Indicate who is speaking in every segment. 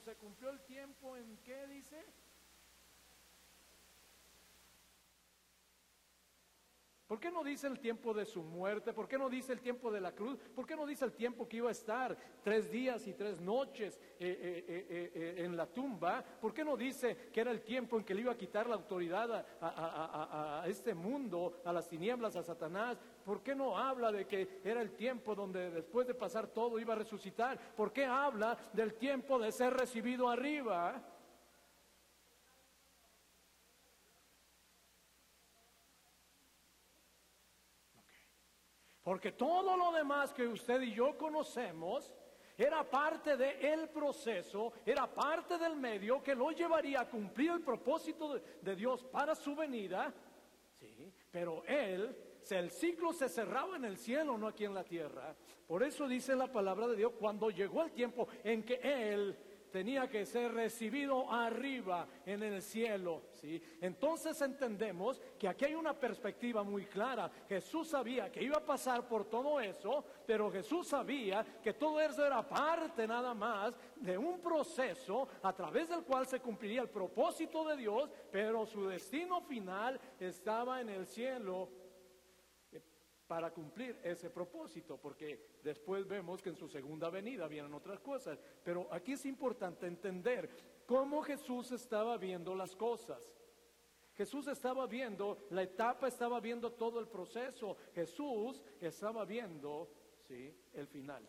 Speaker 1: se cumplió el tiempo, ¿en qué dice? ¿Por qué no dice el tiempo de su muerte? ¿Por qué no dice el tiempo de la cruz? ¿Por qué no dice el tiempo que iba a estar tres días y tres noches eh, eh, eh, en la tumba? ¿Por qué no dice que era el tiempo en que le iba a quitar la autoridad a, a este mundo, a las tinieblas, a Satanás? ¿Por qué no habla de que era el tiempo donde después de pasar todo iba a resucitar? ¿Por qué habla del tiempo de ser recibido arriba? Porque todo lo demás que usted y yo conocemos era parte del proceso, era parte del medio que lo llevaría a cumplir el propósito de, de Dios para su venida. Sí, pero él, el ciclo se cerraba en el cielo, no aquí en la tierra. Por eso dice la palabra de Dios, cuando llegó el tiempo en que él tenía que ser recibido arriba en el cielo. ¿sí? Entonces entendemos que aquí hay una perspectiva muy clara. Jesús sabía que iba a pasar por todo eso, pero Jesús sabía que todo eso era parte nada más de un proceso a través del cual se cumpliría el propósito de Dios, pero su destino final estaba en el cielo para cumplir ese propósito, porque después vemos que en su segunda venida vienen otras cosas. Pero aquí es importante entender cómo Jesús estaba viendo las cosas. Jesús estaba viendo la etapa, estaba viendo todo el proceso. Jesús estaba viendo, sí, el final.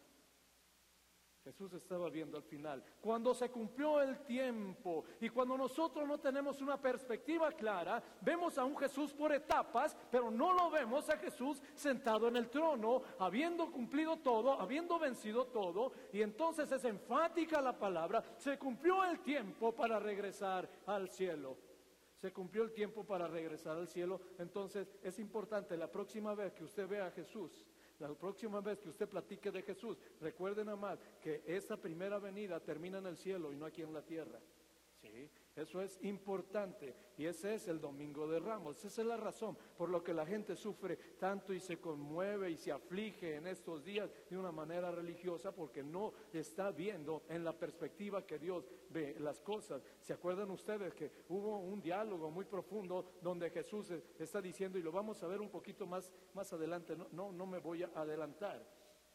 Speaker 1: Jesús estaba viendo al final. Cuando se cumplió el tiempo y cuando nosotros no tenemos una perspectiva clara, vemos a un Jesús por etapas, pero no lo vemos a Jesús sentado en el trono, habiendo cumplido todo, habiendo vencido todo, y entonces es enfática la palabra, se cumplió el tiempo para regresar al cielo. Se cumplió el tiempo para regresar al cielo, entonces es importante la próxima vez que usted vea a Jesús, la próxima vez que usted platique de Jesús, recuerden nada más que esa primera venida termina en el cielo y no aquí en la tierra. ¿Sí? Eso es importante y ese es el Domingo de Ramos. Esa es la razón por lo que la gente sufre tanto y se conmueve y se aflige en estos días de una manera religiosa porque no está viendo en la perspectiva que Dios ve las cosas. ¿Se acuerdan ustedes que hubo un diálogo muy profundo donde Jesús está diciendo y lo vamos a ver un poquito más, más adelante? No, no, no me voy a adelantar.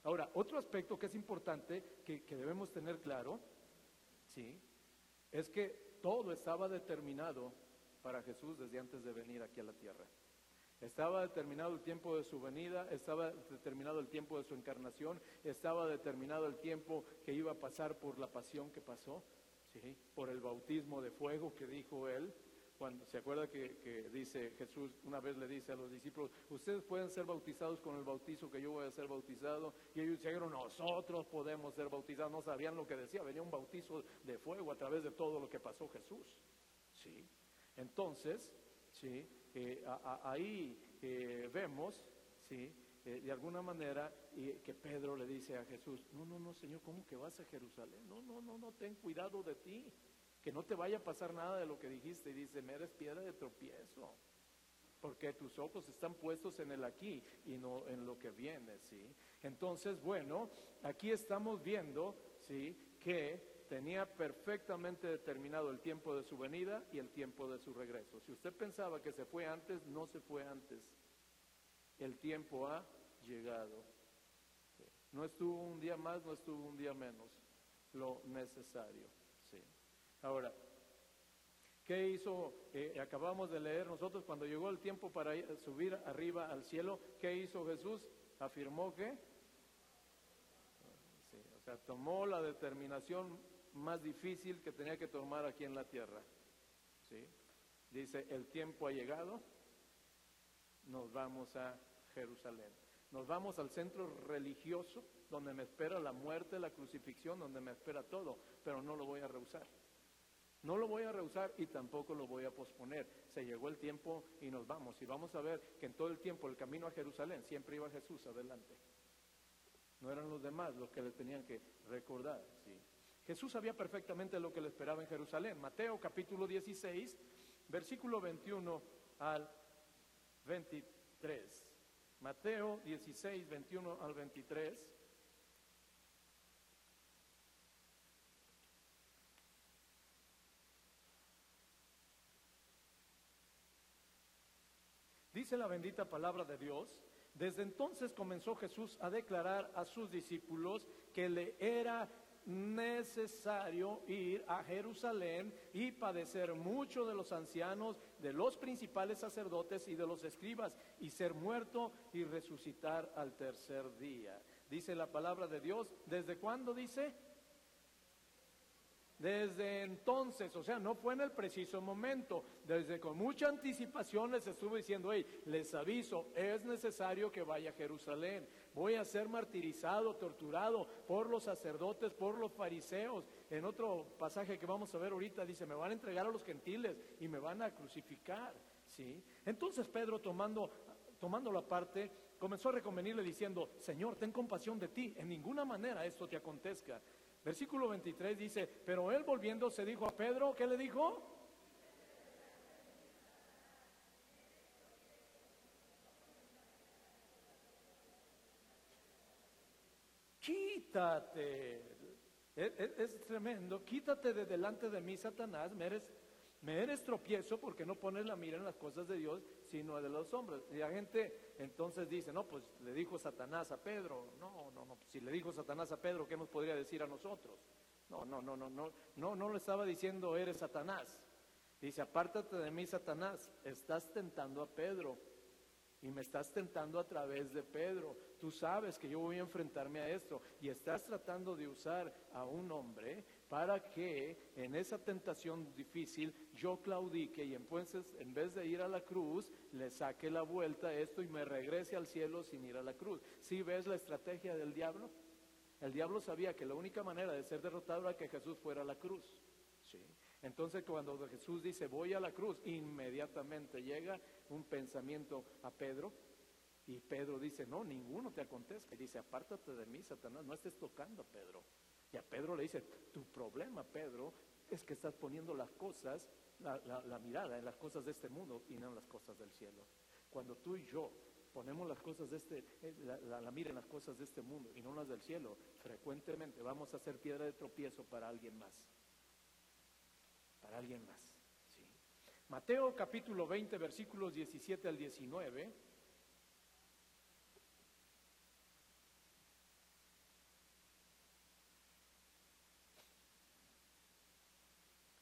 Speaker 1: Ahora, otro aspecto que es importante que, que debemos tener claro, ¿sí? Es que todo estaba determinado para Jesús desde antes de venir aquí a la tierra. Estaba determinado el tiempo de su venida, estaba determinado el tiempo de su encarnación, estaba determinado el tiempo que iba a pasar por la pasión que pasó, por el bautismo de fuego que dijo él, cuando se acuerda que, dice Jesús, una vez le dice a los discípulos, ustedes pueden ser bautizados con el bautizo que yo voy a ser bautizado, y ellos dijeron, nosotros podemos ser bautizados, no sabían lo que decía, venía un bautizo de fuego a través de todo lo que pasó Jesús. ¿Sí? Entonces, ¿sí? Eh, ahí eh, vemos, ¿sí? Eh, de alguna manera, que Pedro le dice a Jesús, no, no, no, Señor, ¿cómo que vas a Jerusalén? No, no, no, no, ten cuidado de ti que no te vaya a pasar nada de lo que dijiste. Y dice, me eres piedra de tropiezo, porque tus ojos están puestos en el aquí y no en lo que viene, ¿sí? Entonces, bueno, aquí estamos viendo, ¿sí? Que tenía perfectamente determinado el tiempo de su venida y el tiempo de su regreso. Si usted pensaba que se fue antes, no se fue antes. El tiempo ha llegado. No estuvo un día más, no estuvo un día menos. Lo necesario. Ahora, ¿qué hizo? Eh, acabamos de leer nosotros cuando llegó el tiempo para subir arriba al cielo, ¿qué hizo Jesús? Afirmó que, o sea, tomó la determinación más difícil que tenía que tomar aquí en la tierra. Dice, el tiempo ha llegado, nos vamos a Jerusalén. Nos vamos al centro religioso donde me espera la muerte, la crucifixión, donde me espera todo, pero no lo voy a rehusar. No lo voy a rehusar y tampoco lo voy a posponer. Se llegó el tiempo y nos vamos. Y vamos a ver que en todo el tiempo el camino a Jerusalén siempre iba Jesús adelante. No eran los demás los que le tenían que recordar. ¿sí? Jesús sabía perfectamente lo que le esperaba en Jerusalén. Mateo capítulo 16, versículo 21 al 23. Mateo 16, 21 al 23. Dice la bendita palabra de Dios. Desde entonces comenzó Jesús a declarar a sus discípulos que le era necesario ir a Jerusalén y padecer mucho de los ancianos, de los principales sacerdotes y de los escribas, y ser muerto y resucitar al tercer día. Dice la palabra de Dios, ¿desde cuándo dice? Desde entonces, o sea, no fue en el preciso momento, desde con mucha anticipación les estuvo diciendo, hey, les aviso, es necesario que vaya a Jerusalén, voy a ser martirizado, torturado por los sacerdotes, por los fariseos. En otro pasaje que vamos a ver ahorita dice, me van a entregar a los gentiles y me van a crucificar, ¿sí? Entonces Pedro tomando, tomando la parte, comenzó a reconvenirle diciendo, Señor, ten compasión de ti, en ninguna manera esto te acontezca. Versículo 23 dice, pero él volviendo se dijo a Pedro, ¿qué le dijo? Quítate. Es, tremendo. Quítate de delante de mí, Satanás. Me eres, me eres tropiezo porque no pones la mira en las cosas de Dios, sino de los hombres. Y la gente entonces dice, no, pues le dijo Satanás a Pedro. No, no, no. Si le dijo Satanás a Pedro, ¿qué nos podría decir a nosotros? No, no, no, no, no, no, no le estaba diciendo eres Satanás. Dice, apártate de mí, Satanás. Estás tentando a Pedro y me estás tentando a través de Pedro. Tú sabes que yo voy a enfrentarme a esto y estás tratando de usar a un hombre para que en esa tentación difícil yo claudique y entonces en vez de ir a la cruz le saque la vuelta a esto y me regrese al cielo sin ir a la cruz. ¿Sí ves la estrategia del diablo? El diablo sabía que la única manera de ser derrotado era que Jesús fuera a la cruz. Entonces cuando Jesús dice voy a la cruz, inmediatamente llega un pensamiento a Pedro y Pedro dice, no, ninguno te acontezca. Y dice, apártate de mí, Satanás, no estés tocando a Pedro. Y a Pedro le dice, tu problema, Pedro, es que estás poniendo las cosas, la, la mirada en las cosas de este mundo y no en las cosas del cielo. Cuando tú y yo ponemos las cosas de este, eh, la, la, mira en las cosas de este mundo y no las del cielo, frecuentemente vamos a ser piedra de tropiezo para alguien más. Para alguien más. Mateo capítulo 20, versículos 17 al 19.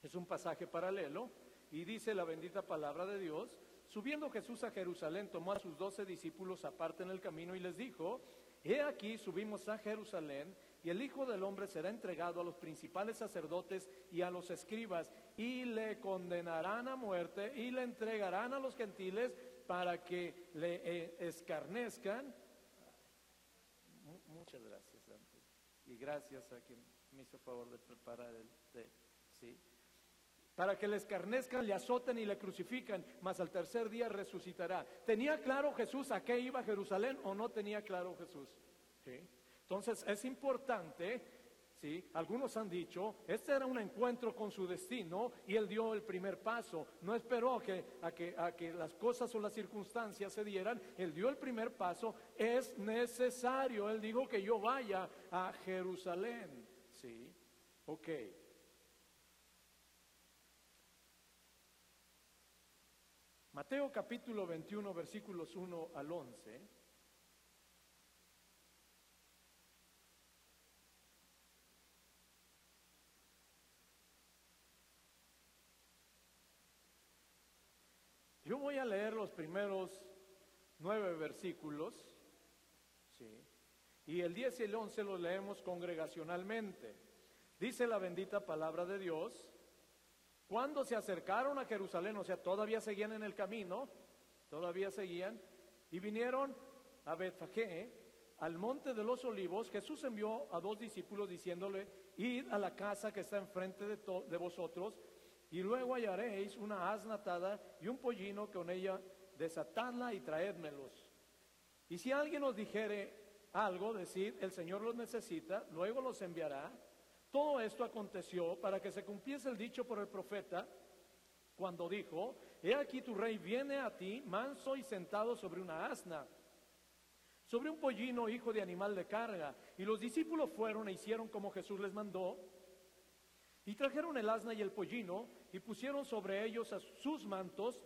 Speaker 1: Es un pasaje paralelo y dice la bendita palabra de Dios. Subiendo Jesús a Jerusalén, tomó a sus doce discípulos aparte en el camino y les dijo, He aquí subimos a Jerusalén y el Hijo del Hombre será entregado a los principales sacerdotes y a los escribas y le condenarán a muerte y le entregarán a los gentiles para que le eh, escarnezcan. Muchas gracias, Y gracias a quien me hizo favor de preparar el té. ¿sí? para que le escarnezcan, le azoten y le crucifican, mas al tercer día resucitará. ¿Tenía claro Jesús a qué iba Jerusalén o no tenía claro Jesús? Entonces es importante, ¿sí? algunos han dicho, este era un encuentro con su destino y él dio el primer paso, no esperó que, a que, a que las cosas o las circunstancias se dieran, él dio el primer paso, es necesario, él dijo que yo vaya a Jerusalén. ¿Sí? Ok. Mateo capítulo 21, versículos 1 al 11. Yo voy a leer los primeros nueve versículos, ¿sí? y el 10 y el 11 los leemos congregacionalmente. Dice la bendita palabra de Dios, cuando se acercaron a Jerusalén, o sea, todavía seguían en el camino, todavía seguían, y vinieron a Betfagé, al monte de los olivos, Jesús envió a dos discípulos diciéndole, id a la casa que está enfrente de, de vosotros, y luego hallaréis una asna atada y un pollino con ella, desatadla y traédmelos. Y si alguien os dijere algo, decid, el Señor los necesita, luego los enviará. Todo esto aconteció para que se cumpliese el dicho por el profeta cuando dijo, He aquí tu rey viene a ti, manso y sentado sobre una asna, sobre un pollino hijo de animal de carga. Y los discípulos fueron e hicieron como Jesús les mandó, y trajeron el asna y el pollino, y pusieron sobre ellos sus mantos,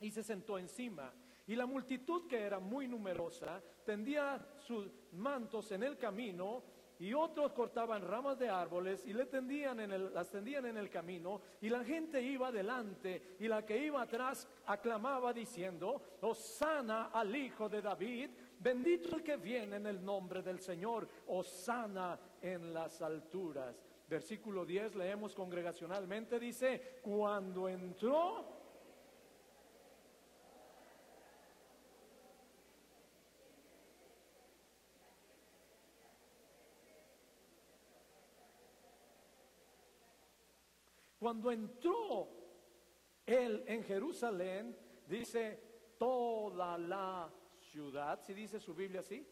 Speaker 1: y se sentó encima. Y la multitud que era muy numerosa tendía sus mantos en el camino y otros cortaban ramas de árboles y le tendían en el, las tendían en el camino y la gente iba delante y la que iba atrás aclamaba diciendo, Osana al Hijo de David, bendito el que viene en el nombre del Señor, Osana en las alturas. Versículo 10 leemos congregacionalmente, dice, cuando entró Cuando entró él en Jerusalén, dice toda la ciudad, si dice su Biblia así,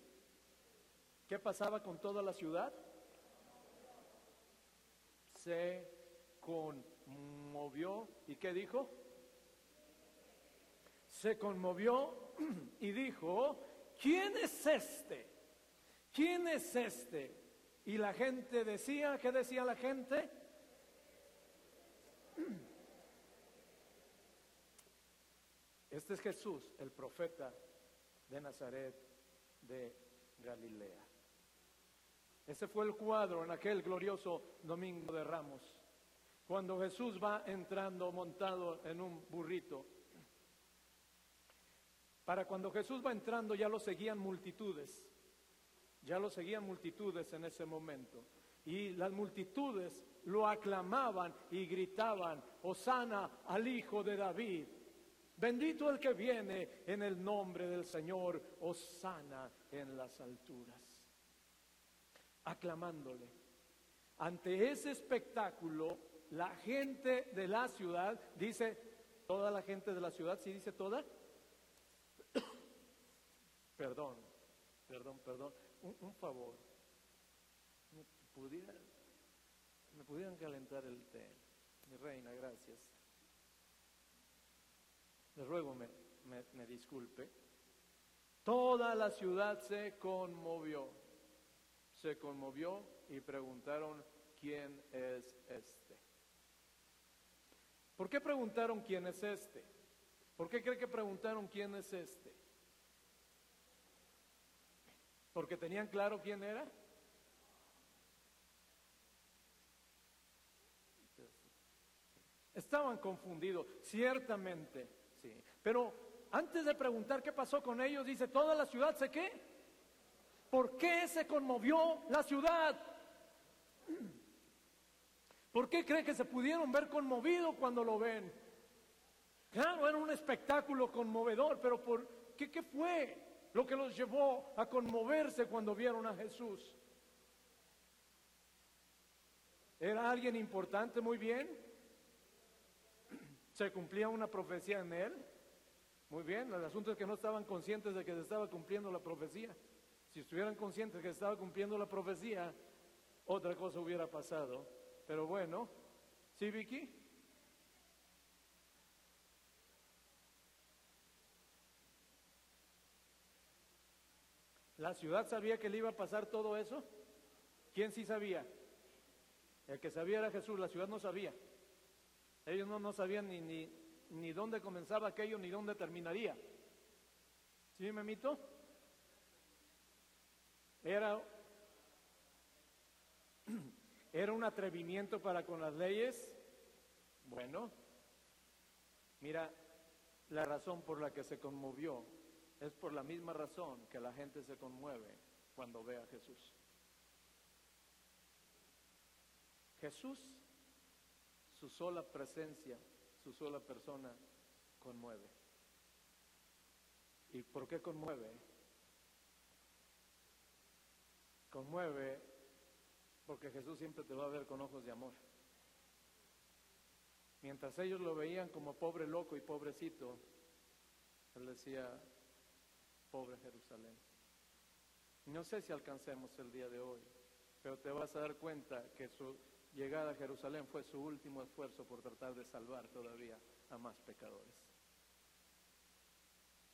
Speaker 1: ¿qué pasaba con toda la ciudad? Se conmovió. ¿Y qué dijo? Se conmovió y dijo, ¿quién es este? ¿Quién es este? Y la gente decía, ¿qué decía la gente? Este es Jesús, el profeta de Nazaret de Galilea. Ese fue el cuadro en aquel glorioso domingo de Ramos, cuando Jesús va entrando montado en un burrito. Para cuando Jesús va entrando ya lo seguían multitudes, ya lo seguían multitudes en ese momento. Y las multitudes lo aclamaban y gritaban, Osana al Hijo de David. Bendito el que viene en el nombre del Señor, Osana en las alturas. Aclamándole. Ante ese espectáculo, la gente de la ciudad, dice, toda la gente de la ciudad, ¿sí dice toda? perdón, perdón, perdón, un, favor. ¿Me pudieran, ¿Me pudieran calentar el té? Mi reina, gracias. Le ruego me, me, disculpe. Toda la ciudad se conmovió. Se conmovió y preguntaron quién es este. ¿Por qué preguntaron quién es este? ¿Por qué cree que preguntaron quién es este? ¿Porque tenían claro quién era? Estaban confundidos, ciertamente. Pero antes de preguntar qué pasó con ellos, dice, ¿toda la ciudad se qué? ¿Por qué se conmovió la ciudad? ¿Por qué cree que se pudieron ver conmovidos cuando lo ven? Claro, era un espectáculo conmovedor, pero ¿por qué, qué fue lo que los llevó a conmoverse cuando vieron a Jesús? ¿Era alguien importante muy bien? ¿Se cumplía una profecía en él? Muy bien, el asunto es que no estaban conscientes de que se estaba cumpliendo la profecía. Si estuvieran conscientes que estaba cumpliendo la profecía, otra cosa hubiera pasado. Pero bueno, ¿sí, Vicky? ¿La ciudad sabía que le iba a pasar todo eso? ¿Quién sí sabía? El que sabía era Jesús, la ciudad no sabía. Ellos no, no sabían ni, ni, ni dónde comenzaba aquello ni dónde terminaría. ¿Sí, me mito? Era, era un atrevimiento para con las leyes. Bueno, mira, la razón por la que se conmovió es por la misma razón que la gente se conmueve cuando ve a Jesús. Jesús su sola presencia, su sola persona conmueve. ¿Y por qué conmueve? Conmueve porque Jesús siempre te va a ver con ojos de amor. Mientras ellos lo veían como pobre loco y pobrecito, Él decía, pobre Jerusalén. No sé si alcancemos el día de hoy, pero te vas a dar cuenta que su, llegada a Jerusalén fue su último esfuerzo por tratar de salvar todavía a más pecadores.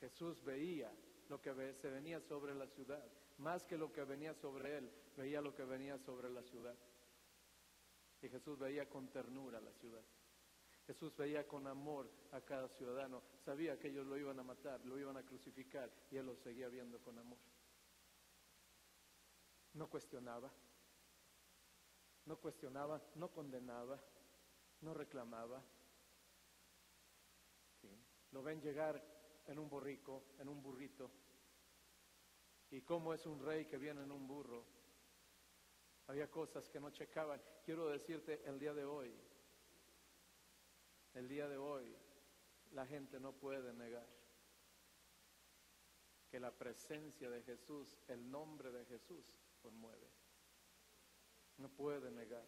Speaker 1: Jesús veía lo que se venía sobre la ciudad, más que lo que venía sobre él, veía lo que venía sobre la ciudad. Y Jesús veía con ternura la ciudad. Jesús veía con amor a cada ciudadano, sabía que ellos lo iban a matar, lo iban a crucificar y él lo seguía viendo con amor. No cuestionaba, no cuestionaba, no condenaba, no reclamaba. Lo ven llegar en un borrico, en un burrito. ¿Y cómo es un rey que viene en un burro? Había cosas que no checaban. Quiero decirte el día de hoy, el día de hoy, la gente no puede negar que la presencia de Jesús, el nombre de Jesús, conmueve. No puede negar.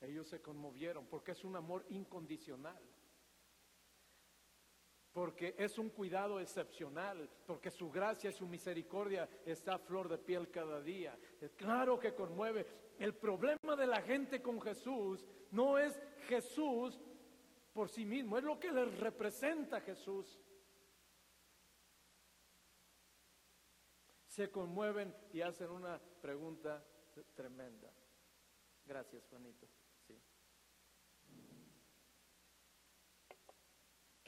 Speaker 1: Ellos se conmovieron porque es un amor incondicional porque es un cuidado excepcional, porque su gracia y su misericordia está a flor de piel cada día. Claro que conmueve. El problema de la gente con Jesús no es Jesús por sí mismo, es lo que les representa Jesús. Se conmueven y hacen una pregunta tremenda. Gracias, Juanito.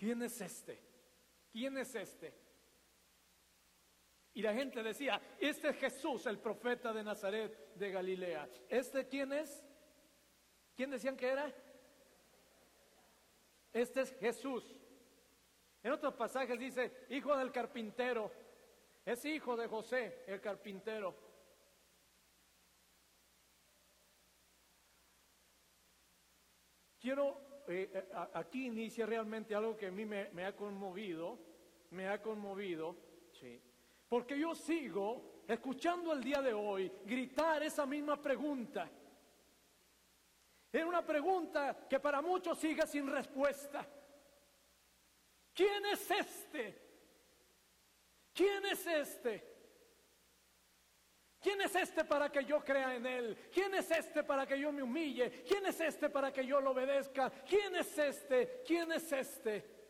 Speaker 1: ¿Quién es este? ¿Quién es este? Y la gente decía, este es Jesús, el profeta de Nazaret de Galilea. ¿Este quién es? ¿Quién decían que era? Este es Jesús. En otros pasajes dice, hijo del carpintero. Es hijo de José, el carpintero. Quiero eh, eh, aquí inicia realmente algo que a mí me, ha conmovido, me ha conmovido, sí, porque yo sigo escuchando el día de hoy gritar esa misma pregunta. Es una pregunta que para muchos sigue sin respuesta. ¿Quién es este? ¿Quién es este? ¿Quién es este para que yo crea en Él? ¿Quién es este para que yo me humille? ¿Quién es este para que yo lo obedezca? ¿Quién es este? ¿Quién es este?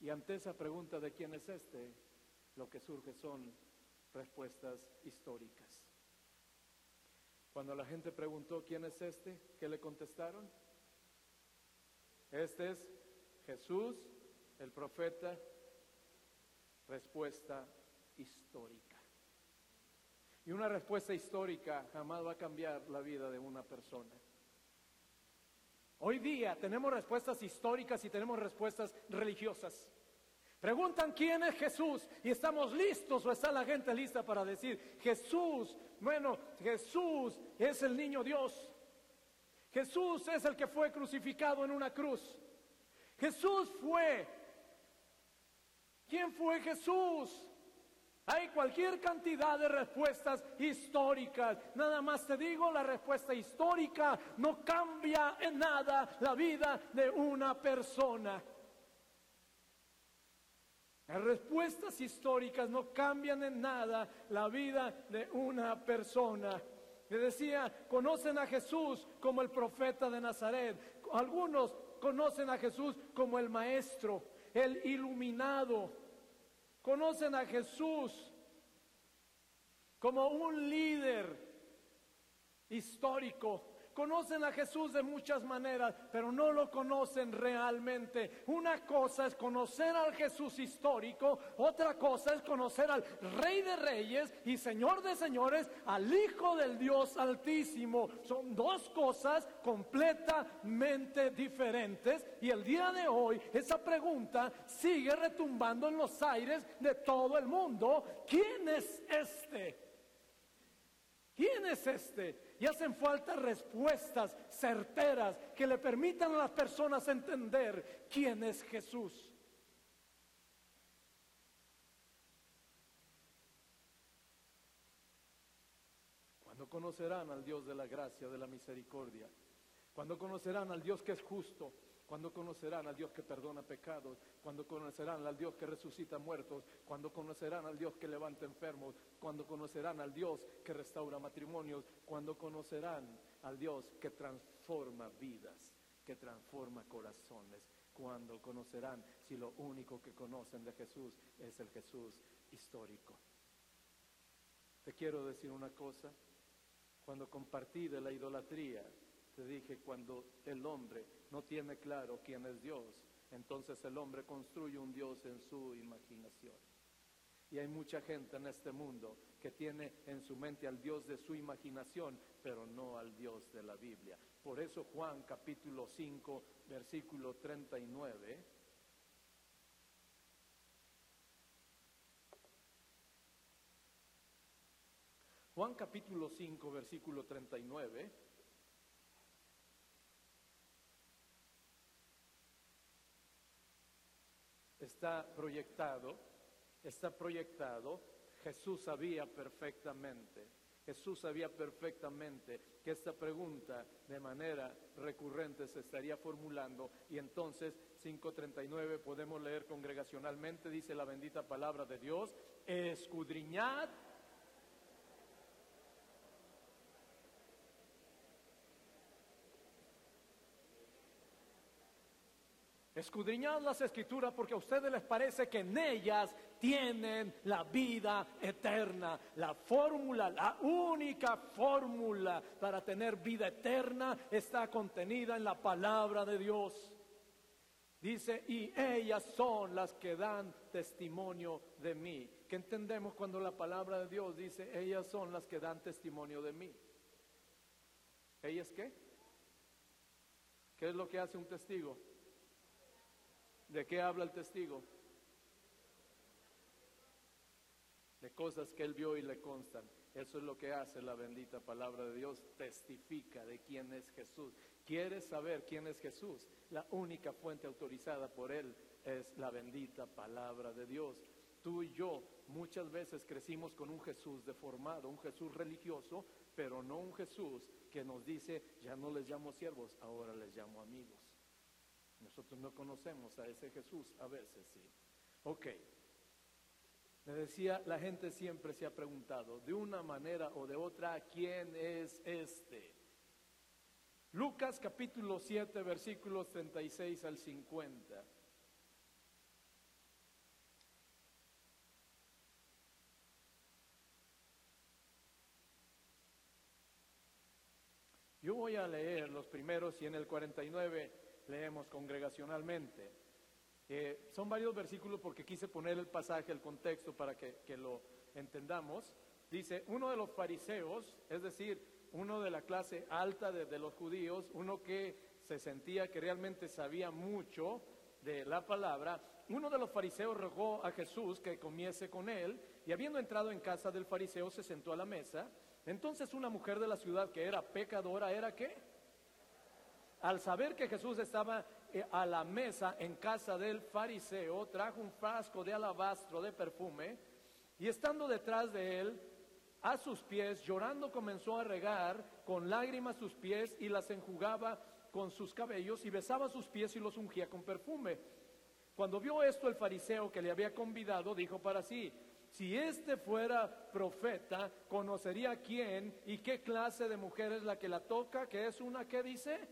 Speaker 1: Y ante esa pregunta de quién es este, lo que surge son respuestas históricas. Cuando la gente preguntó quién es este, ¿qué le contestaron? Este es Jesús, el profeta, respuesta histórica. Y una respuesta histórica jamás va a cambiar la vida de una persona. Hoy día tenemos respuestas históricas y tenemos respuestas religiosas. Preguntan quién es Jesús y estamos listos o está la gente lista para decir, Jesús, bueno, Jesús es el niño Dios. Jesús es el que fue crucificado en una cruz. Jesús fue. ¿Quién fue Jesús? Hay cualquier cantidad de respuestas históricas. Nada más te digo, la respuesta histórica no cambia en nada la vida de una persona. Las respuestas históricas no cambian en nada la vida de una persona. Le decía, conocen a Jesús como el profeta de Nazaret. Algunos conocen a Jesús como el maestro, el iluminado conocen a Jesús como un líder histórico Conocen a Jesús de muchas maneras, pero no lo conocen realmente. Una cosa es conocer al Jesús histórico, otra cosa es conocer al Rey de Reyes y Señor de Señores, al Hijo del Dios Altísimo. Son dos cosas completamente diferentes y el día de hoy esa pregunta sigue retumbando en los aires de todo el mundo. ¿Quién es este? ¿Quién es este? Y hacen falta respuestas certeras que le permitan a las personas entender quién es Jesús. Cuando conocerán al Dios de la gracia, de la misericordia, cuando conocerán al Dios que es justo, cuando conocerán al Dios que perdona pecados, cuando conocerán al Dios que resucita muertos, cuando conocerán al Dios que levanta enfermos, cuando conocerán al Dios que restaura matrimonios, cuando conocerán al Dios que transforma vidas, que transforma corazones, cuando conocerán si lo único que conocen de Jesús es el Jesús histórico. Te quiero decir una cosa, cuando compartí de la idolatría, Te dije, cuando el hombre no tiene claro quién es Dios, entonces el hombre construye un Dios en su imaginación. Y hay mucha gente en este mundo que tiene en su mente al Dios de su imaginación, pero no al Dios de la Biblia. Por eso Juan capítulo 5, versículo 39. Juan capítulo 5, versículo 39. Está proyectado, está proyectado, Jesús sabía perfectamente, Jesús sabía perfectamente que esta pregunta de manera recurrente se estaría formulando y entonces 5.39 podemos leer congregacionalmente, dice la bendita palabra de Dios, escudriñad Escudriñad las escrituras porque a ustedes les parece que en ellas tienen la vida eterna. La fórmula, la única fórmula para tener vida eterna está contenida en la palabra de Dios. Dice, y ellas son las que dan testimonio de mí. ¿Qué entendemos cuando la palabra de Dios dice, ellas son las que dan testimonio de mí? ¿Ellas qué? ¿Qué es lo que hace un testigo? ¿De qué habla el testigo? De cosas que él vio y le constan. Eso es lo que hace la bendita palabra de Dios. Testifica de quién es Jesús. ¿Quieres saber quién es Jesús? La única fuente autorizada por él es la bendita palabra de Dios. Tú y yo muchas veces crecimos con un Jesús deformado, un Jesús religioso, pero no un Jesús que nos dice, ya no les llamo siervos, ahora les llamo amigos. Nosotros no conocemos a ese Jesús, a veces sí. Ok. Le decía, la gente siempre se ha preguntado, de una manera o de otra, ¿quién es este? Lucas capítulo 7, versículos 36 al 50. Yo voy a leer los primeros y en el 49 leemos congregacionalmente. Eh, son varios versículos porque quise poner el pasaje, el contexto para que, lo entendamos. Dice, uno de los fariseos, es decir, uno de la clase alta de, de los judíos, uno que se sentía que realmente sabía mucho de la palabra, uno de los fariseos rogó a Jesús que comiese con él, y habiendo entrado en casa del fariseo se sentó a la mesa. Entonces una mujer de la ciudad que era pecadora, ¿era qué? Al saber que Jesús estaba eh, a la mesa en casa del fariseo, trajo un frasco de alabastro de perfume y estando detrás de él, a sus pies, llorando comenzó a regar con lágrimas sus pies y las enjugaba con sus cabellos y besaba sus pies y los ungía con perfume. Cuando vio esto el fariseo que le había convidado, dijo para sí, si este fuera profeta, conocería quién y qué clase de mujer es la que la toca, que es una que dice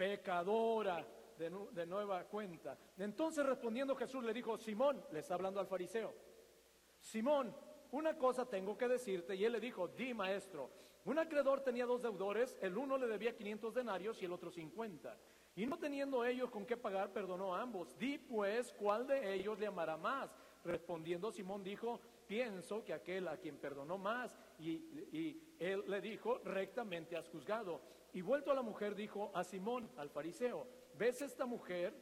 Speaker 1: pecadora de, nueva cuenta. Entonces respondiendo Jesús le dijo, Simón, le está hablando al fariseo, Simón, una cosa tengo que decirte. Y él le dijo, di maestro, un acreedor tenía dos deudores, el uno le debía 500 denarios y el otro 50. Y no teniendo ellos con qué pagar, perdonó a ambos. Di pues, ¿cuál de ellos le amará más? Respondiendo Simón dijo, pienso que aquel a quien perdonó más. Y, y él le dijo, rectamente has juzgado. Y vuelto a la mujer dijo a Simón, al fariseo, ¿ves esta mujer?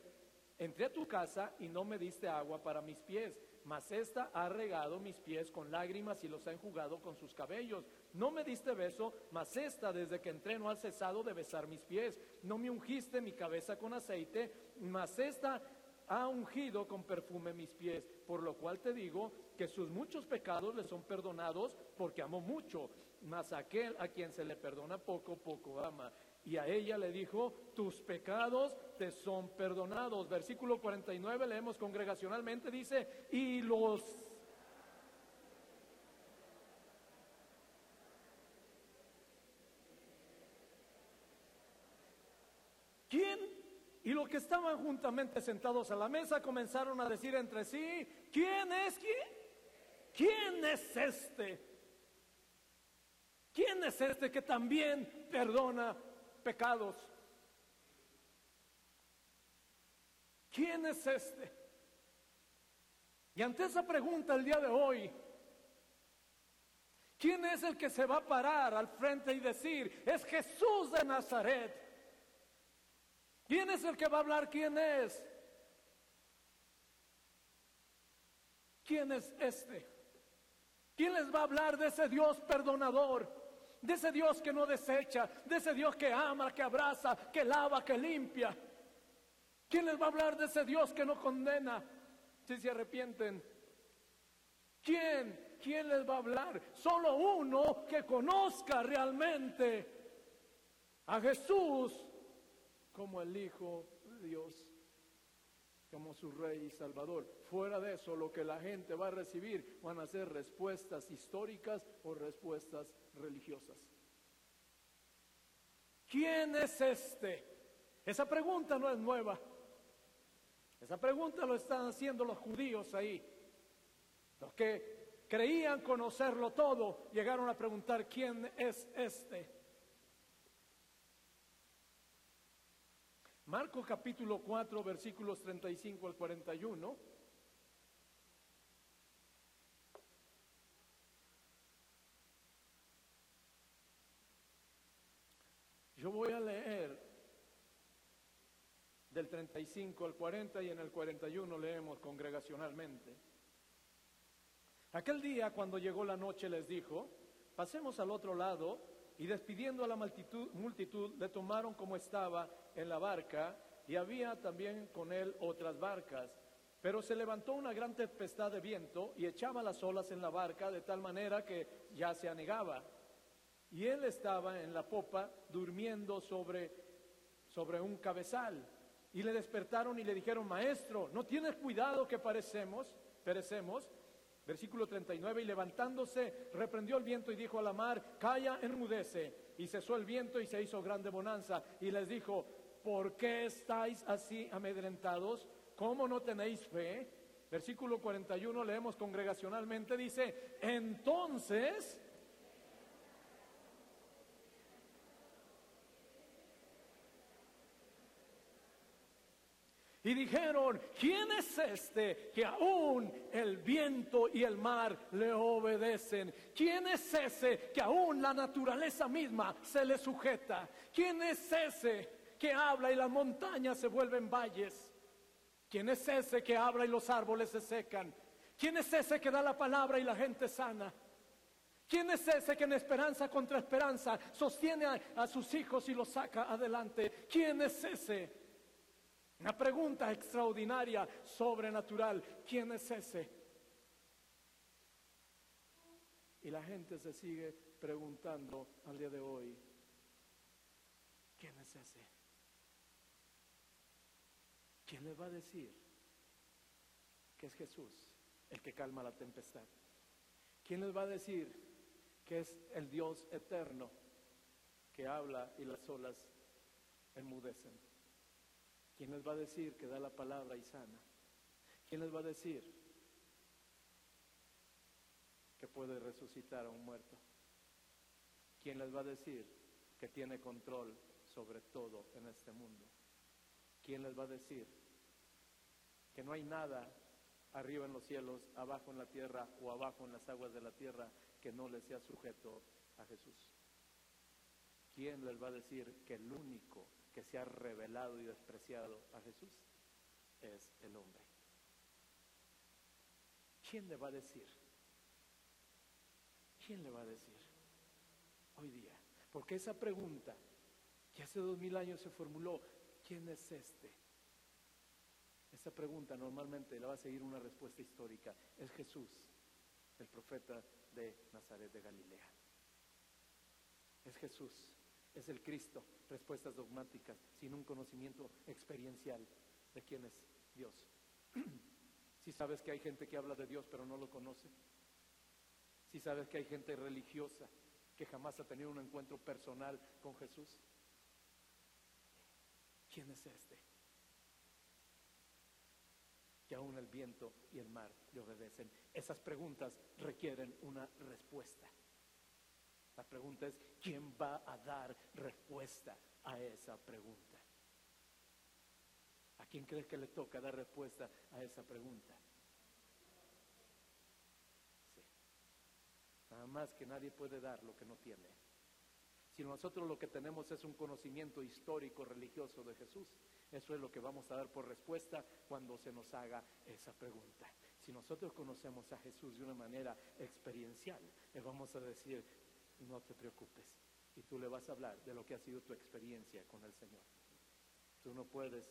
Speaker 1: Entré a tu casa y no me diste agua para mis pies, mas esta ha regado mis pies con lágrimas y los ha enjugado con sus cabellos. No me diste beso, mas esta desde que entré no ha cesado de besar mis pies. No me ungiste mi cabeza con aceite, mas esta ha ungido con perfume mis pies, por lo cual te digo que sus muchos pecados le son perdonados porque amó mucho, mas aquel a quien se le perdona poco, poco ama. Y a ella le dijo, tus pecados te son perdonados. Versículo 49 leemos congregacionalmente, dice, y los... ¿Quién y los que estaban juntamente sentados a la mesa comenzaron a decir entre sí, ¿quién es quién? ¿Quién es este? ¿Quién es este que también perdona pecados. ¿Quién es este? Y ante esa pregunta el día de hoy, ¿quién es el que se va a parar al frente y decir, es Jesús de Nazaret? ¿Quién es el que va a hablar quién es? ¿Quién es este? ¿Quién les va a hablar de ese Dios perdonador? De ese Dios que no desecha, de ese Dios que ama, que abraza, que lava, que limpia. ¿Quién les va a hablar de ese Dios que no condena si se arrepienten? ¿Quién? ¿Quién les va a hablar? Solo uno que conozca realmente a Jesús como el Hijo de Dios, como su Rey y Salvador. Fuera de eso, lo que la gente va a recibir van a ser respuestas históricas o respuestas religiosas. ¿Quién es este? Esa pregunta no es nueva. Esa pregunta lo están haciendo los judíos ahí. Los que creían conocerlo todo llegaron a preguntar quién es este. Marcos capítulo 4 versículos 35 al 41. Yo voy a leer del 35 al 40 y en el 41 leemos congregacionalmente. Aquel día cuando llegó la noche les dijo, pasemos al otro lado y despidiendo a la multitud, multitud le tomaron como estaba en la barca y había también con él otras barcas. Pero se levantó una gran tempestad de viento y echaba las olas en la barca de tal manera que ya se anegaba. Y él estaba en la popa durmiendo sobre, sobre un cabezal. Y le despertaron y le dijeron, maestro, ¿no tienes cuidado que parecemos, perecemos? Versículo 39, y levantándose, reprendió el viento y dijo a la mar, calla, enmudece. Y cesó el viento y se hizo grande bonanza. Y les dijo, ¿por qué estáis así amedrentados? ¿Cómo no tenéis fe? Versículo 41 leemos congregacionalmente, dice, entonces Y dijeron, ¿quién es este que aún el viento y el mar le obedecen? ¿Quién es ese que aún la naturaleza misma se le sujeta? ¿Quién es ese que habla y las montañas se vuelven valles? ¿Quién es ese que habla y los árboles se secan? ¿Quién es ese que da la palabra y la gente sana? ¿Quién es ese que en esperanza contra esperanza sostiene a, sus hijos y los saca adelante? ¿Quién es ese? Una pregunta extraordinaria, sobrenatural. ¿Quién es ese? Y la gente se sigue preguntando al día de hoy, ¿quién es ese? ¿Quién les va a decir que es Jesús el que calma la tempestad? ¿Quién les va a decir que es el Dios eterno que habla y las olas enmudecen? ¿Quién les va a decir que da la palabra y sana? ¿Quién les va a decir que puede resucitar a un muerto? ¿Quién les va a decir que tiene control sobre todo en este mundo? ¿Quién les va a decir que no hay nada arriba en los cielos, abajo en la tierra o abajo en las aguas de la tierra que no le sea sujeto a Jesús? ¿Quién les va a decir que el único que se ha revelado y despreciado a Jesús es el hombre. ¿Quién le va a decir? ¿Quién le va a decir hoy día? Porque esa pregunta que hace dos mil años se formuló, ¿quién es este? Esa pregunta normalmente le va a seguir una respuesta histórica. Es Jesús, el profeta de Nazaret de Galilea. Es Jesús es el Cristo, respuestas dogmáticas, sin un conocimiento experiencial de quién es Dios. Si sabes que hay gente que habla de Dios pero no lo conoce. Si sabes que hay gente religiosa que jamás ha tenido un encuentro personal con Jesús. ¿Quién es este? Que aún el viento y el mar le obedecen. Esas preguntas requieren una respuesta. La pregunta es, ¿quién va a dar respuesta a esa pregunta? ¿A quién crees que le toca dar respuesta a esa pregunta? Sí. Nada más que nadie puede dar lo que no tiene. Si nosotros lo que tenemos es un conocimiento histórico religioso de Jesús, eso es lo que vamos a dar por respuesta cuando se nos haga esa pregunta. Si nosotros conocemos a Jesús de una manera experiencial, le vamos a decir, no te preocupes. Y tú le vas a hablar de lo que ha sido tu experiencia con el Señor. Tú no puedes,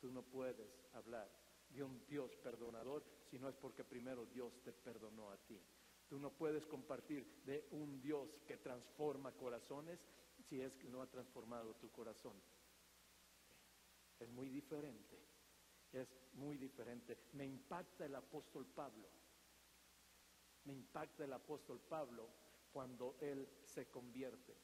Speaker 1: tú no puedes hablar de un Dios perdonador si no es porque primero Dios te perdonó a ti. Tú no puedes compartir de un Dios que transforma corazones si es que no ha transformado tu corazón. Es muy diferente. Es muy diferente. Me impacta el apóstol Pablo. Me impacta el apóstol Pablo cuando él se convierte.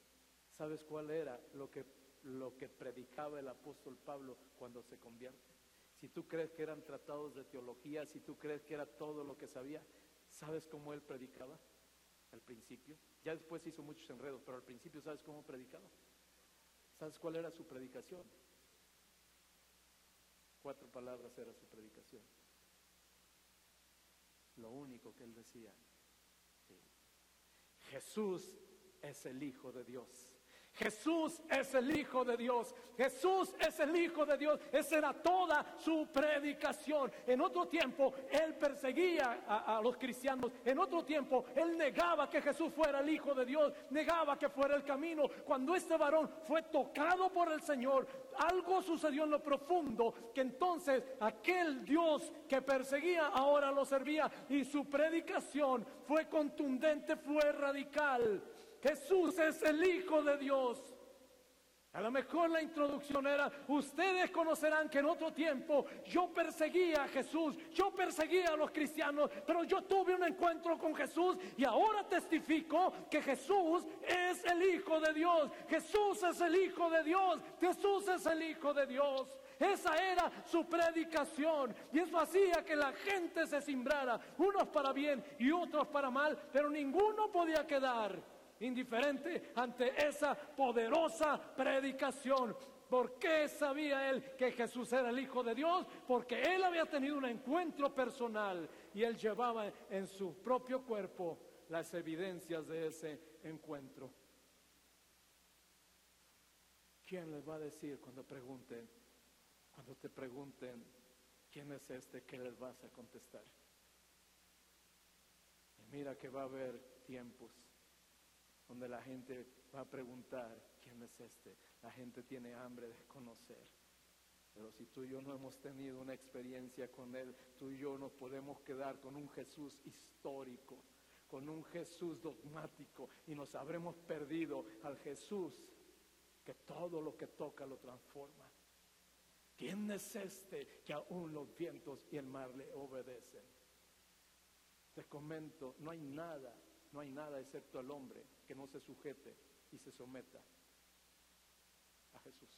Speaker 1: ¿Sabes cuál era lo que, lo que predicaba el apóstol Pablo cuando se convierte? Si tú crees que eran tratados de teología, si tú crees que era todo lo que sabía, ¿sabes cómo él predicaba? Al principio. Ya después hizo muchos enredos, pero al principio ¿sabes cómo predicaba? ¿Sabes cuál era su predicación? Cuatro palabras era su predicación. Lo único que él decía, Jesús es el Hijo de Dios. Jesús es el Hijo de Dios. Jesús es el Hijo de Dios. Esa era toda su predicación. En otro tiempo Él perseguía a, los cristianos. En otro tiempo Él negaba que Jesús fuera el Hijo de Dios. Negaba que fuera el camino. Cuando este varón fue tocado por el Señor, algo sucedió en lo profundo. Que entonces aquel Dios que perseguía ahora lo servía. Y su predicación fue contundente, fue radical. Jesús es el Hijo de Dios. A lo mejor la introducción era, ustedes conocerán que en otro tiempo yo perseguía a Jesús, yo perseguía a los cristianos, pero yo tuve un encuentro con Jesús y ahora testifico que Jesús es el Hijo de Dios, Jesús es el Hijo de Dios, Jesús es el Hijo de Dios. Esa era su predicación. Y eso hacía que la gente se simbrara, unos para bien y otros para mal, pero ninguno podía quedar indiferente ante esa poderosa predicación. ¿Por qué sabía él que Jesús era el Hijo de Dios? Porque él había tenido un encuentro personal y él llevaba en su propio cuerpo las evidencias de ese encuentro. ¿Quién les va a decir cuando pregunten, cuando te pregunten quién es este que les vas a contestar? Y mira que va a haber tiempos donde la gente va a preguntar, ¿quién es este? La gente tiene hambre de conocer. Pero si tú y yo no hemos tenido una experiencia con Él, tú y yo nos podemos quedar con un Jesús histórico, con un Jesús dogmático y nos habremos perdido al Jesús que todo lo que toca lo transforma. ¿Quién es este que aún los vientos y el mar le obedecen? Te comento, no hay nada no hay nada excepto el hombre que no se sujete y se someta a Jesús.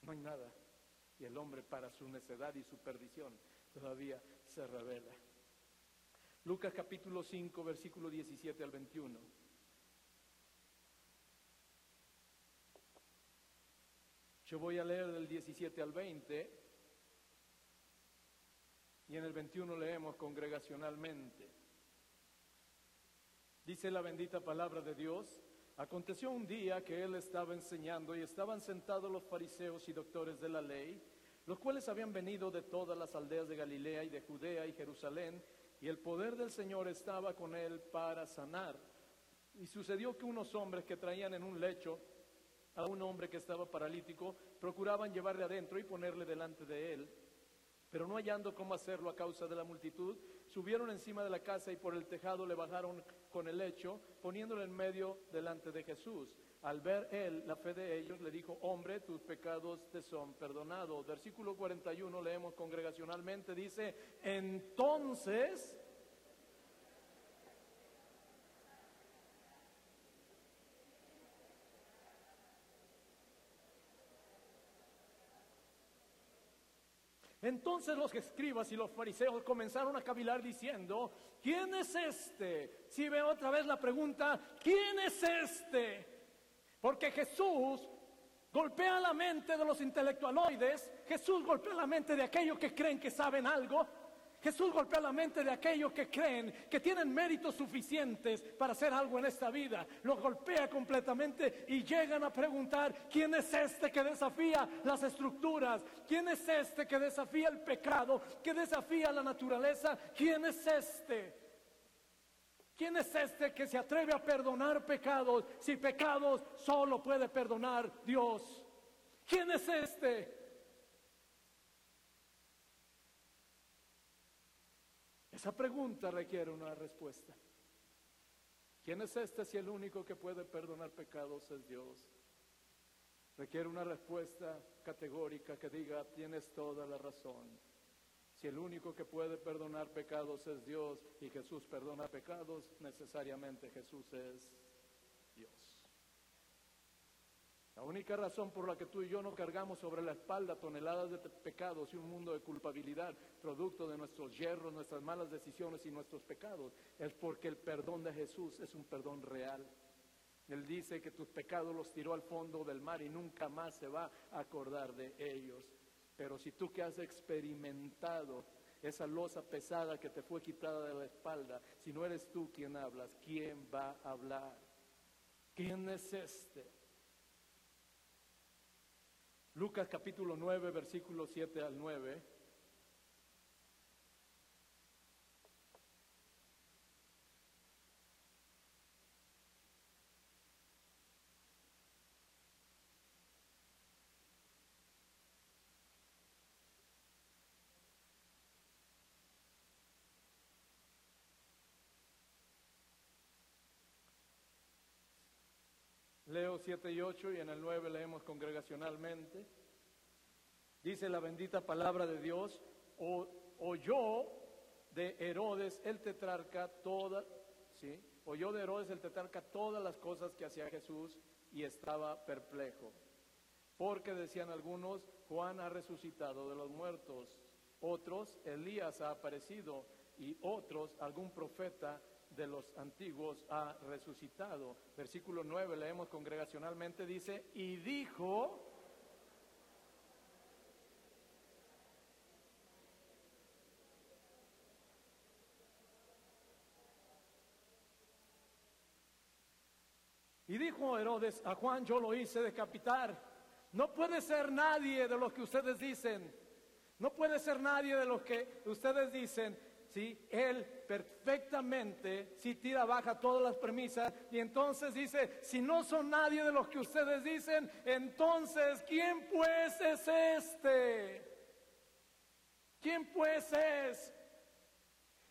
Speaker 1: No hay nada. Y el hombre para su necedad y su perdición todavía se revela. Lucas capítulo 5, versículo 17 al 21. Yo voy a leer del 17 al 20 y en el 21 leemos congregacionalmente. Dice la bendita palabra de Dios. Aconteció un día que él estaba enseñando y estaban sentados los fariseos y doctores de la ley, los cuales habían venido de todas las aldeas de Galilea y de Judea y Jerusalén, y el poder del Señor estaba con él para sanar. Y sucedió que unos hombres que traían en un lecho a un hombre que estaba paralítico, procuraban llevarle adentro y ponerle delante de él. Pero no hallando cómo hacerlo a causa de la multitud, subieron encima de la casa y por el tejado le bajaron con el lecho, poniéndolo en medio delante de Jesús. Al ver él la fe de ellos, le dijo, hombre, tus pecados te son perdonados. Versículo 41 leemos congregacionalmente, dice, entonces Entonces los escribas y los fariseos comenzaron a cavilar diciendo, ¿quién es este? Si ve otra vez la pregunta, ¿quién es este? Porque Jesús golpea la mente de los intelectualoides, Jesús golpea la mente de aquellos que creen que saben algo, Jesús golpea la mente de aquellos que creen que tienen méritos suficientes para hacer algo en esta vida. Los golpea completamente y llegan a preguntar, ¿quién es este que desafía las estructuras? ¿Quién es este que desafía el pecado? ¿Que desafía la naturaleza? ¿Quién es este? ¿Quién es este que se atreve a perdonar pecados si pecados solo puede perdonar Dios? ¿Quién es este? Esa pregunta requiere una respuesta. ¿Quién es este si el único que puede perdonar pecados es Dios? Requiere una respuesta categórica que diga, tienes toda la razón. Si el único que puede perdonar pecados es Dios y Jesús perdona pecados, necesariamente Jesús es Dios. La única razón por la que tú y yo no cargamos sobre la espalda toneladas de pecados y un mundo de culpabilidad, producto de nuestros hierros, nuestras malas decisiones y nuestros pecados, es porque el perdón de Jesús es un perdón real. Él dice que tus pecados los tiró al fondo del mar y nunca más se va a acordar de ellos. Pero si tú que has experimentado esa losa pesada que te fue quitada de la espalda, si no eres tú quien hablas, ¿quién va a hablar? ¿Quién es este? Lucas capítulo 9, versículo 7 al 9. Leo 7 y 8 y en el 9 leemos congregacionalmente. Dice la bendita palabra de Dios, o, oyó de Herodes el tetrarca ¿sí? Oyó de Herodes el tetrarca todas las cosas que hacía Jesús y estaba perplejo. Porque decían algunos, Juan ha resucitado de los muertos, otros, Elías ha aparecido y otros, algún profeta de los antiguos ha resucitado. Versículo 9 leemos congregacionalmente, dice, y dijo, Y dijo Herodes, a Juan yo lo hice decapitar. No puede ser nadie de los que ustedes dicen. No puede ser nadie de los que ustedes dicen. ¿Sí? Él perfectamente, si tira baja todas las premisas y entonces dice, si no son nadie de los que ustedes dicen, entonces, ¿quién pues es este? ¿Quién pues es?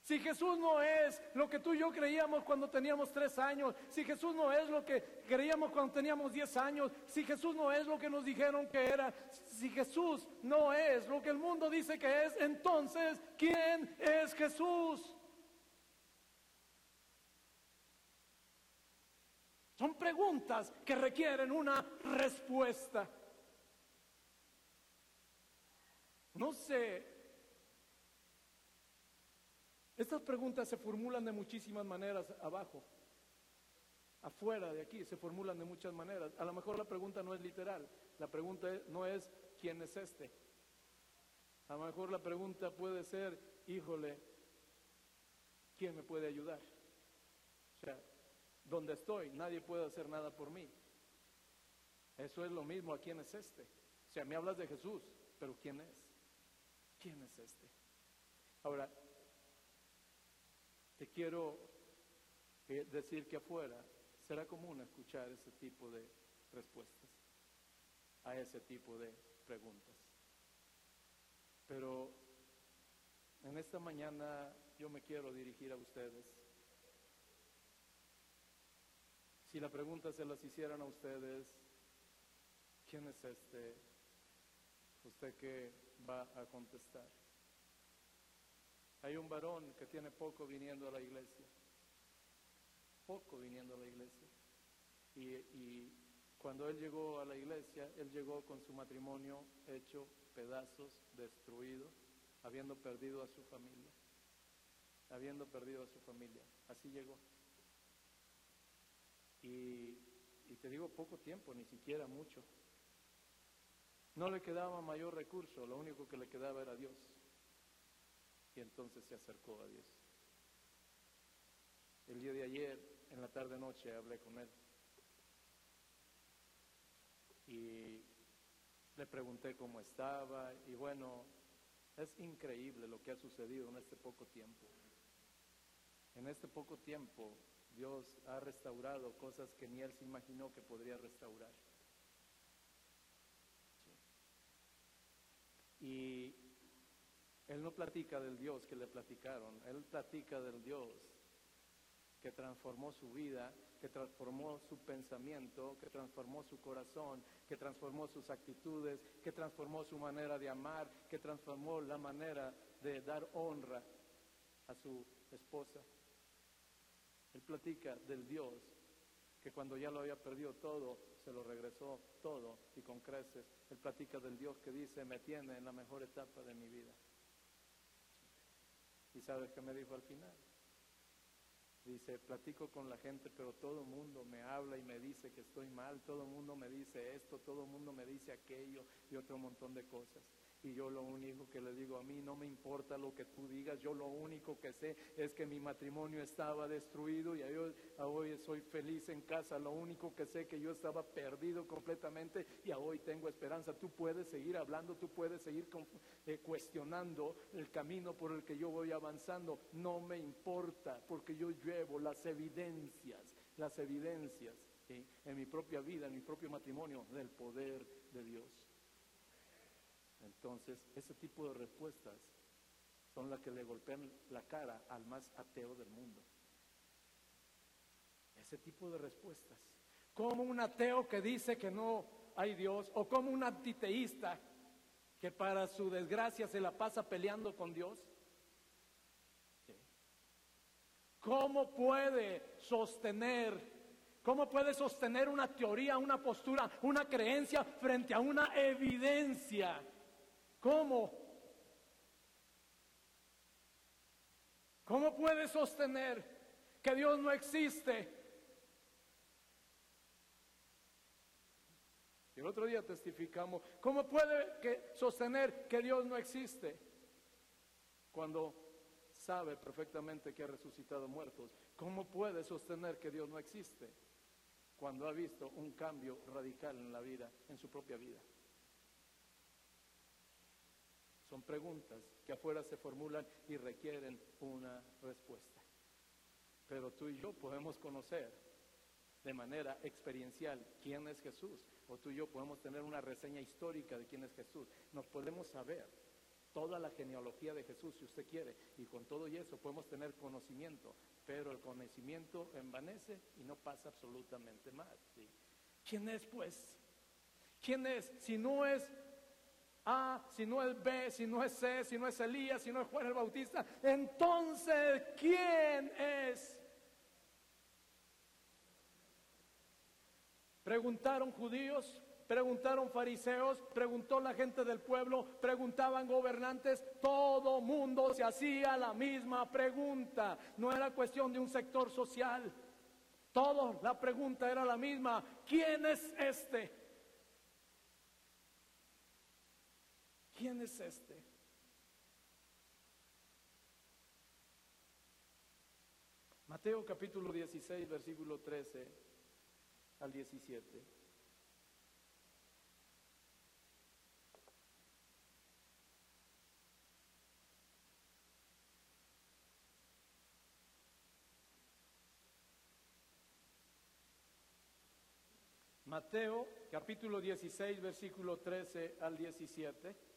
Speaker 1: Si Jesús no es lo que tú y yo creíamos cuando teníamos tres años, si Jesús no es lo que creíamos cuando teníamos diez años, si Jesús no es lo que nos dijeron que era, si Jesús no es lo que el mundo dice que es, entonces, ¿quién es Jesús? Son preguntas que requieren una respuesta. No sé estas preguntas se formulan de muchísimas maneras abajo. Afuera de aquí se formulan de muchas maneras. A lo mejor la pregunta no es literal. La pregunta no es ¿quién es este? A lo mejor la pregunta puede ser, híjole, ¿quién me puede ayudar? O sea, donde estoy, nadie puede hacer nada por mí. Eso es lo mismo a quién es este. O sea, me hablas de Jesús, pero ¿quién es? ¿Quién es este? Ahora, te quiero eh, decir que afuera será común escuchar ese tipo de respuestas a ese tipo de preguntas. Pero en esta mañana yo me quiero dirigir a ustedes. Si la pregunta se las hicieran a ustedes, ¿quién es este? ¿Usted qué va a contestar? Hay un varón que tiene poco viniendo a la iglesia, poco viniendo a la iglesia. Y, Cuando él llegó a la iglesia, él llegó con su matrimonio hecho pedazos, destruido, habiendo perdido a su familia. Habiendo perdido a su familia. Así llegó. Y, te digo poco tiempo, ni siquiera mucho. No le quedaba mayor recurso, lo único que le quedaba era Dios. Entonces se acercó a Dios. El día de ayer, en la tarde-noche, hablé con él. Y le pregunté cómo estaba. Y bueno, es increíble lo que ha sucedido en este poco tiempo. En este poco tiempo, Dios ha restaurado cosas que ni él se imaginó que podría restaurar. Y él no platica del Dios que le platicaron, él platica del Dios que transformó su vida, que transformó su pensamiento, que transformó su corazón, que transformó sus actitudes, que transformó su manera de amar, que transformó la manera de dar honra a su esposa. Él platica del Dios que cuando ya lo había perdido todo, se lo regresó todo y con creces. Él platica del Dios que dice, me tiene en la mejor etapa de mi vida. ¿Y sabes qué me dijo al final? Dice, platico con la gente, pero todo el mundo me habla y me dice que estoy mal, todo el mundo me dice esto, todo el mundo me dice aquello y otro montón de cosas. Y yo lo único que le digo a mí, no me importa lo que tú digas, yo lo único que sé es que mi matrimonio estaba destruido y hoy soy feliz en casa, lo único que sé que yo estaba perdido completamente y hoy tengo esperanza. Tú puedes seguir hablando, tú puedes seguir eh, cuestionando el camino por el que yo voy avanzando, no me importa porque yo llevo las evidencias, las evidencias en mi propia vida, en mi propio matrimonio del poder de Dios. Entonces, ese tipo de respuestas son las que le golpean la cara al más ateo del mundo. Ese tipo de respuestas. Como un ateo que dice que no hay Dios, o como un antiteísta que para su desgracia se la pasa peleando con Dios. ¿Cómo puede sostener ¿Cómo puede sostener una teoría, una postura, una creencia frente a una evidencia? ¿Cómo? ¿Cómo puede sostener que Dios no existe? Y el otro día testificamos, ¿cómo puede sostener que Dios no existe? Cuando sabe perfectamente que ha resucitado muertos. ¿Cómo puede sostener que Dios no existe? Cuando ha visto un cambio radical en la vida, en su propia vida. Son preguntas que afuera se formulan y requieren una respuesta. Pero tú y yo podemos conocer de manera experiencial quién es Jesús, o tú y yo podemos tener una reseña histórica de quién es Jesús. Nos podemos saber toda la genealogía de Jesús, si usted quiere, y con todo y eso podemos tener conocimiento, pero el conocimiento envanece y no pasa absolutamente más. ¿Quién es pues? ¿Quién es? Si no es si no es B, si no es C, si no es Elías, si no es Juan el Bautista, entonces, ¿quién es? Preguntaron judíos, preguntaron fariseos, preguntó la gente del pueblo, preguntaban gobernantes, todo mundo se hacía la misma pregunta. No era cuestión de un sector social. Todo, la pregunta era la misma. ¿Quién es este? ¿Quién es este? Mateo capítulo 16, versículo 13 al 17. Mateo capítulo 16, versículo 13 al 17.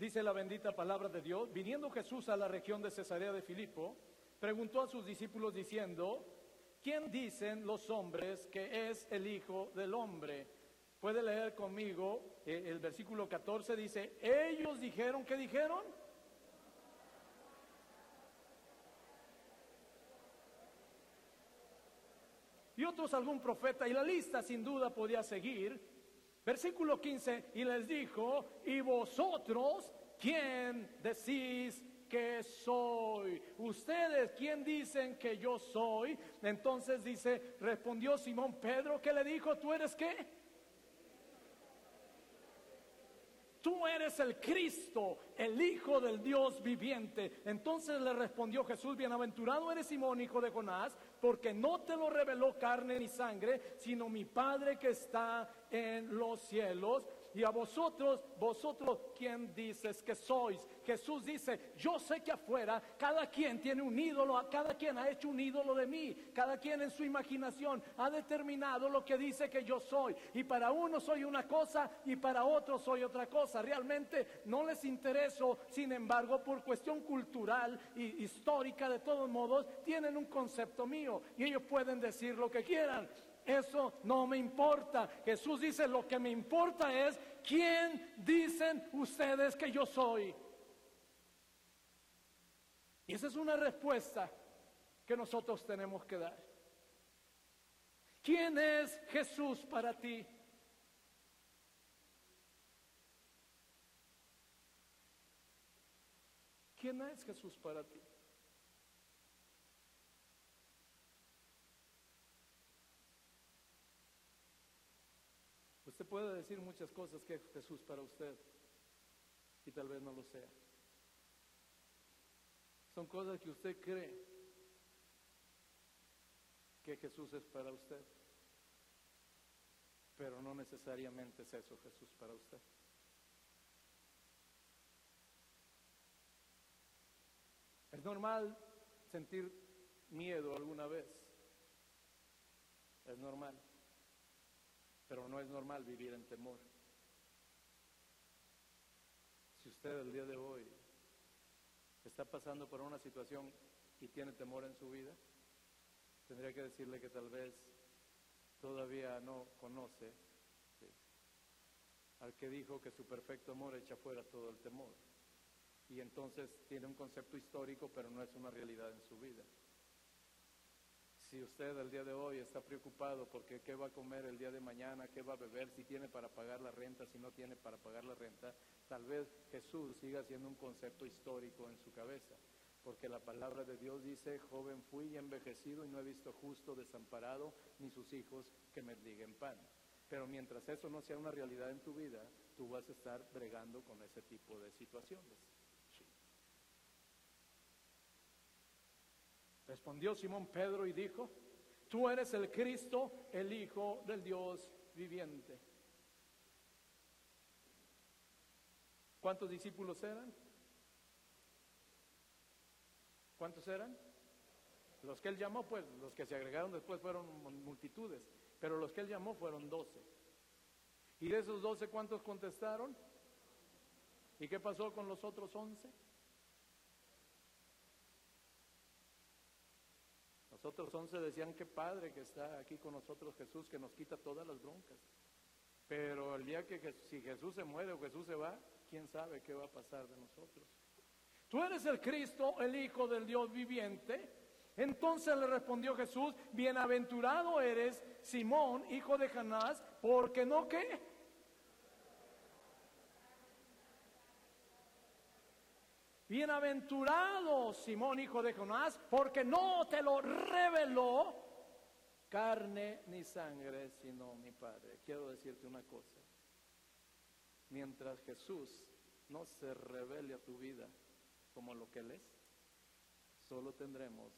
Speaker 1: Dice la bendita palabra de Dios, viniendo Jesús a la región de Cesarea de Filipo, preguntó a sus discípulos diciendo, ¿quién dicen los hombres que es el Hijo del Hombre? Puede leer conmigo eh, el versículo 14, dice, ellos dijeron, ¿qué dijeron? y otros algún profeta, y la lista sin duda podía seguir. Versículo 15, y les dijo, ¿y vosotros quién decís que soy? ¿Ustedes quién dicen que yo soy? Entonces dice, respondió Simón Pedro, que le dijo, ¿tú eres qué? Tú eres el Cristo, el Hijo del Dios viviente. Entonces le respondió Jesús, bienaventurado eres Simón, hijo de Jonás, porque no te lo reveló carne ni sangre, sino mi Padre que está en los cielos. Y a vosotros, vosotros, ¿quién dices que sois? Jesús dice, yo sé que afuera cada quien tiene un ídolo, cada quien ha hecho un ídolo de mí, cada quien en su imaginación ha determinado lo que dice que yo soy. Y para uno soy una cosa y para otro soy otra cosa. Realmente no les intereso, sin embargo, por cuestión cultural y histórica, de todos modos, tienen un concepto mío y ellos pueden decir lo que quieran. Eso no me importa. Jesús dice, lo que me importa es quién dicen ustedes que yo soy. Y esa es una respuesta que nosotros tenemos que dar. ¿Quién es Jesús para ti? ¿Quién es Jesús para ti? Usted puede decir muchas cosas que es Jesús para usted y tal vez no lo sea. Son cosas que usted cree que Jesús es para usted, pero no necesariamente es eso Jesús para usted. Es normal sentir miedo alguna vez. Es normal pero no es normal vivir en temor. Si usted el día de hoy está pasando por una situación y tiene temor en su vida, tendría que decirle que tal vez todavía no conoce al que dijo que su perfecto amor echa fuera todo el temor. Y entonces tiene un concepto histórico, pero no es una realidad en su vida. Si usted el día de hoy está preocupado porque qué va a comer el día de mañana, qué va a beber, si tiene para pagar la renta, si no tiene para pagar la renta, tal vez Jesús siga siendo un concepto histórico en su cabeza. Porque la palabra de Dios dice, joven fui y envejecido y no he visto justo desamparado ni sus hijos que me diguen pan. Pero mientras eso no sea una realidad en tu vida, tú vas a estar bregando con ese tipo de situaciones. Respondió Simón Pedro y dijo, tú eres el Cristo, el Hijo del Dios viviente. ¿Cuántos discípulos eran? ¿Cuántos eran? Los que él llamó, pues los que se agregaron después fueron multitudes, pero los que él llamó fueron doce. ¿Y de esos doce cuántos contestaron? ¿Y qué pasó con los otros once? Nosotros once decían que padre que está aquí con nosotros Jesús, que nos quita todas las broncas. Pero el día que si Jesús se muere o Jesús se va, quién sabe qué va a pasar de nosotros. Tú eres el Cristo, el Hijo del Dios viviente. Entonces le respondió Jesús, bienaventurado eres Simón, hijo de Janás, porque no qué. Bienaventurado Simón, hijo de Jonás, porque no te lo reveló carne ni sangre, sino mi Padre. Quiero decirte una cosa. Mientras Jesús no se revele a tu vida como lo que Él es, solo tendremos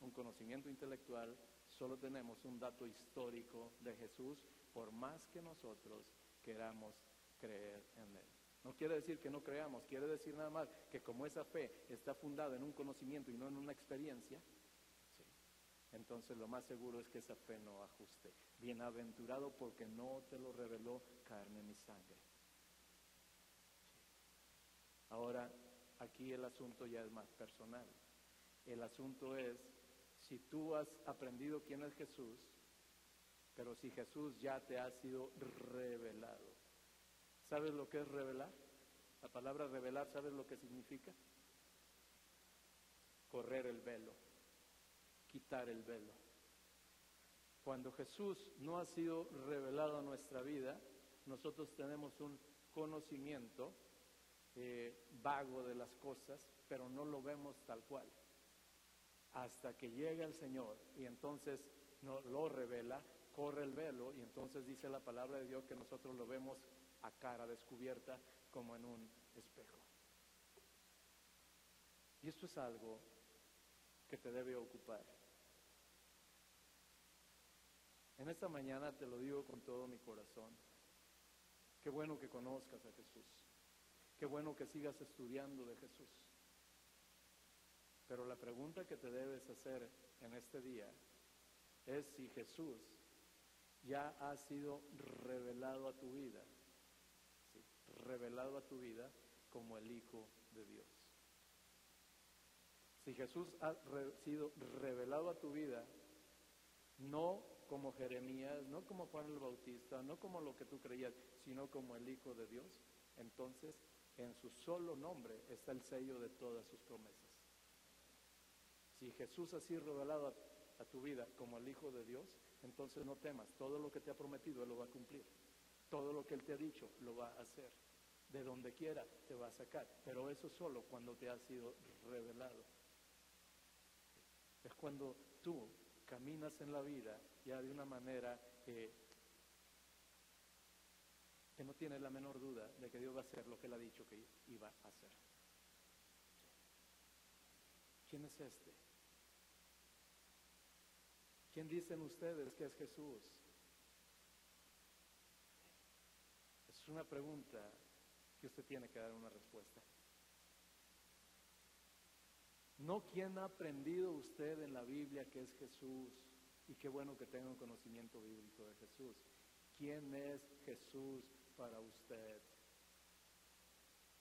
Speaker 1: un conocimiento intelectual, solo tenemos un dato histórico de Jesús, por más que nosotros queramos creer en Él. No quiere decir que no creamos, quiere decir nada más que como esa fe está fundada en un conocimiento y no en una experiencia, entonces lo más seguro es que esa fe no ajuste. Bienaventurado porque no te lo reveló carne ni sangre. Ahora, aquí el asunto ya es más personal. El asunto es, si tú has aprendido quién es Jesús, pero si Jesús ya te ha sido revelado, ¿Sabes lo que es revelar? La palabra revelar, ¿sabes lo que significa? Correr el velo, quitar el velo. Cuando Jesús no ha sido revelado a nuestra vida, nosotros tenemos un conocimiento eh, vago de las cosas, pero no lo vemos tal cual. Hasta que llega el Señor y entonces nos lo revela, corre el velo y entonces dice la palabra de Dios que nosotros lo vemos a cara descubierta como en un espejo. Y esto es algo que te debe ocupar. En esta mañana te lo digo con todo mi corazón. Qué bueno que conozcas a Jesús. Qué bueno que sigas estudiando de Jesús. Pero la pregunta que te debes hacer en este día es si Jesús ya ha sido revelado a tu vida, revelado a tu vida como el Hijo de Dios. Si Jesús ha sido revelado a tu vida, no como Jeremías, no como Juan el Bautista, no como lo que tú creías, sino como el Hijo de Dios, entonces en su solo nombre está el sello de todas sus promesas. Si Jesús ha sido revelado a, a tu vida como el Hijo de Dios, entonces no temas, todo lo que te ha prometido Él lo va a cumplir. Todo lo que Él te ha dicho lo va a hacer. De donde quiera te va a sacar. Pero eso solo cuando te ha sido revelado. Es cuando tú caminas en la vida ya de una manera que no tienes la menor duda de que Dios va a hacer lo que Él ha dicho que iba a hacer. ¿Quién es este? ¿Quién dicen ustedes que es Jesús? Es una pregunta que usted tiene que dar una respuesta. No quién ha aprendido usted en la Biblia que es Jesús y qué bueno que tenga un conocimiento bíblico de Jesús. ¿Quién es Jesús para usted?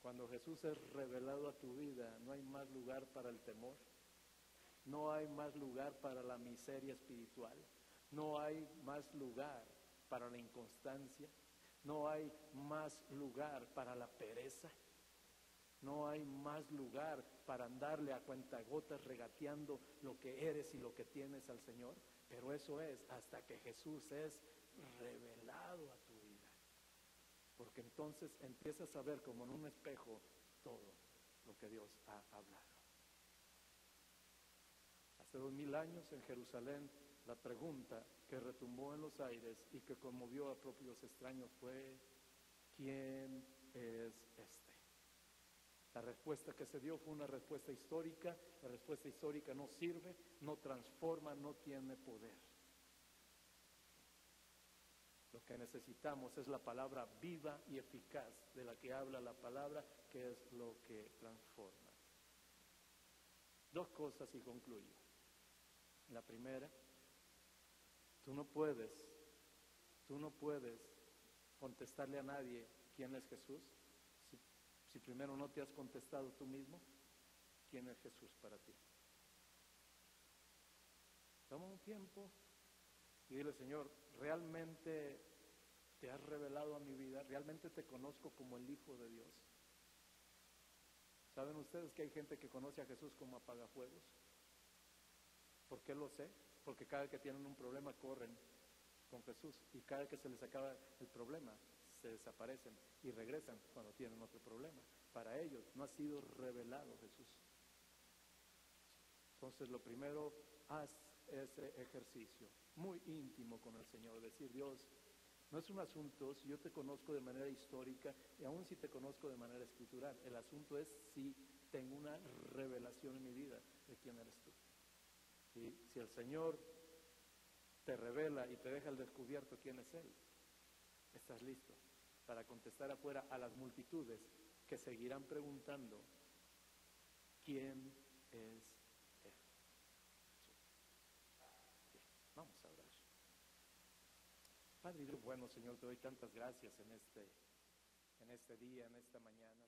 Speaker 1: Cuando Jesús es revelado a tu vida, no hay más lugar para el temor. No hay más lugar para la miseria espiritual. No hay más lugar para la inconstancia. No hay más lugar para la pereza. No hay más lugar para andarle a cuentagotas regateando lo que eres y lo que tienes al Señor. Pero eso es hasta que Jesús es revelado a tu vida. Porque entonces empiezas a ver como en un espejo todo lo que Dios ha hablado. Hace dos mil años en Jerusalén, la pregunta que retumbó en los aires y que conmovió a propios extraños fue, ¿quién es este? La respuesta que se dio fue una respuesta histórica. La respuesta histórica no sirve, no transforma, no tiene poder. Lo que necesitamos es la palabra viva y eficaz de la que habla la palabra, que es lo que transforma. Dos cosas y concluyo. La primera, tú no puedes, tú no puedes contestarle a nadie quién es Jesús si, primero no te has contestado tú mismo quién es Jesús para ti. Toma un tiempo y dile, Señor, ¿realmente te has revelado a mi vida? ¿Realmente te conozco como el Hijo de Dios? ¿Saben ustedes que hay gente que conoce a Jesús como apagafuegos? ¿Por qué lo sé? Porque cada que tienen un problema corren con Jesús y cada que se les acaba el problema se desaparecen y regresan cuando tienen otro problema. Para ellos no ha sido revelado Jesús. Entonces lo primero, haz ese ejercicio muy íntimo con el Señor, decir Dios, no es un asunto si yo te conozco de manera histórica y aún si te conozco de manera escritural, el asunto es si tengo una revelación en mi vida de quién eres tú. Si, si el Señor te revela y te deja al descubierto quién es Él, estás listo para contestar afuera a las multitudes que seguirán preguntando quién es Él. Vamos a orar. Padre bueno, Señor, te doy tantas gracias en este, en este día, en esta mañana.